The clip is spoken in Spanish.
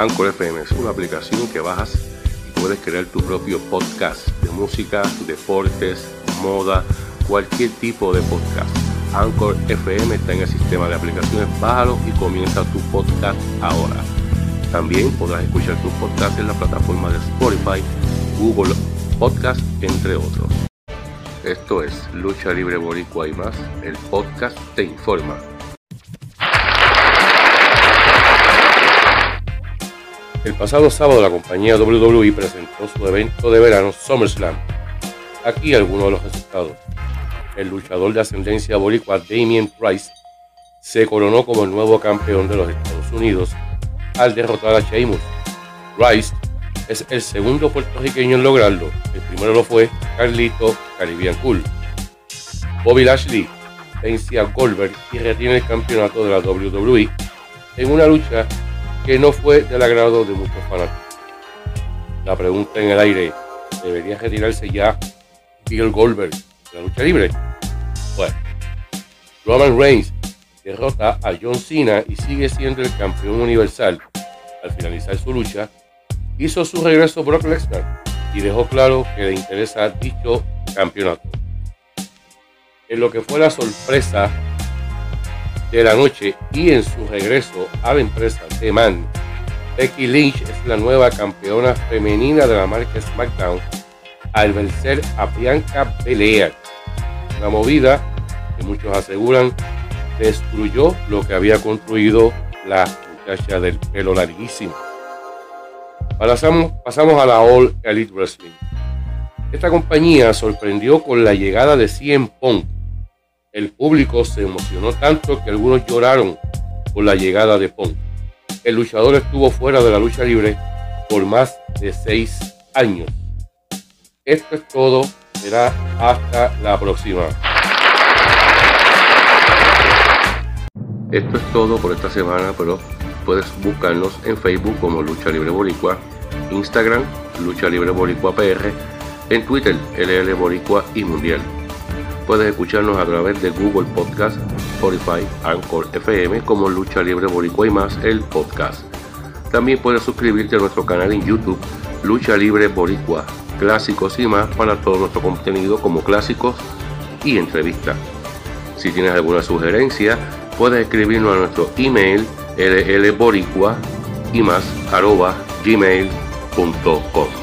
Anchor FM es una aplicación que bajas y puedes crear tu propio podcast de música, deportes, moda, cualquier tipo de podcast. Anchor FM está en el sistema de aplicaciones, bájalo y comienza tu podcast ahora. También podrás escuchar tu podcast en la plataforma de Spotify, Google Podcast, entre otros. Esto es Lucha Libre Boricua y más, el podcast te informa. El pasado sábado la compañía WWE presentó su evento de verano SummerSlam. Aquí algunos de los resultados. El luchador de ascendencia boricua Damien Price se coronó como el nuevo campeón de los Estados Unidos al derrotar a Sheamus. Rice es el segundo puertorriqueño en lograrlo. El primero lo fue Carlito Caribbean Cool. Bobby Lashley vence a Goldberg y retiene el campeonato de la WWE en una lucha que no fue del agrado de muchos fanáticos. La pregunta en el aire, ¿debería retirarse ya Bill Goldberg de la lucha libre? Bueno, Roman Reigns derrota a John Cena y sigue siendo el campeón universal. Al finalizar su lucha, hizo su regreso Brock Lesnar y dejó claro que le interesa dicho campeonato. En lo que fue la sorpresa de la noche y en su regreso a la empresa de Man, Becky Lynch es la nueva campeona femenina de la marca SmackDown al vencer a Bianca Belair. Una movida que muchos aseguran destruyó lo que había construido la muchacha del pelo larguísimo. Pasamos, pasamos a la All Elite Wrestling. Esta compañía sorprendió con la llegada de 100 Punk el público se emocionó tanto que algunos lloraron por la llegada de Punk. El luchador estuvo fuera de la lucha libre por más de seis años. Esto es todo. Será hasta la próxima. Esto es todo por esta semana, pero puedes buscarnos en Facebook como Lucha Libre Boricua, Instagram Lucha Libre Boricua PR, en Twitter LL Boricua y Mundial. Puedes escucharnos a través de Google Podcast, Spotify, Anchor FM como Lucha Libre Boricua y más el podcast. También puedes suscribirte a nuestro canal en YouTube Lucha Libre Boricua, clásicos y más para todo nuestro contenido como clásicos y entrevistas. Si tienes alguna sugerencia, puedes escribirnos a nuestro email llboricua y más arroba gmail.com.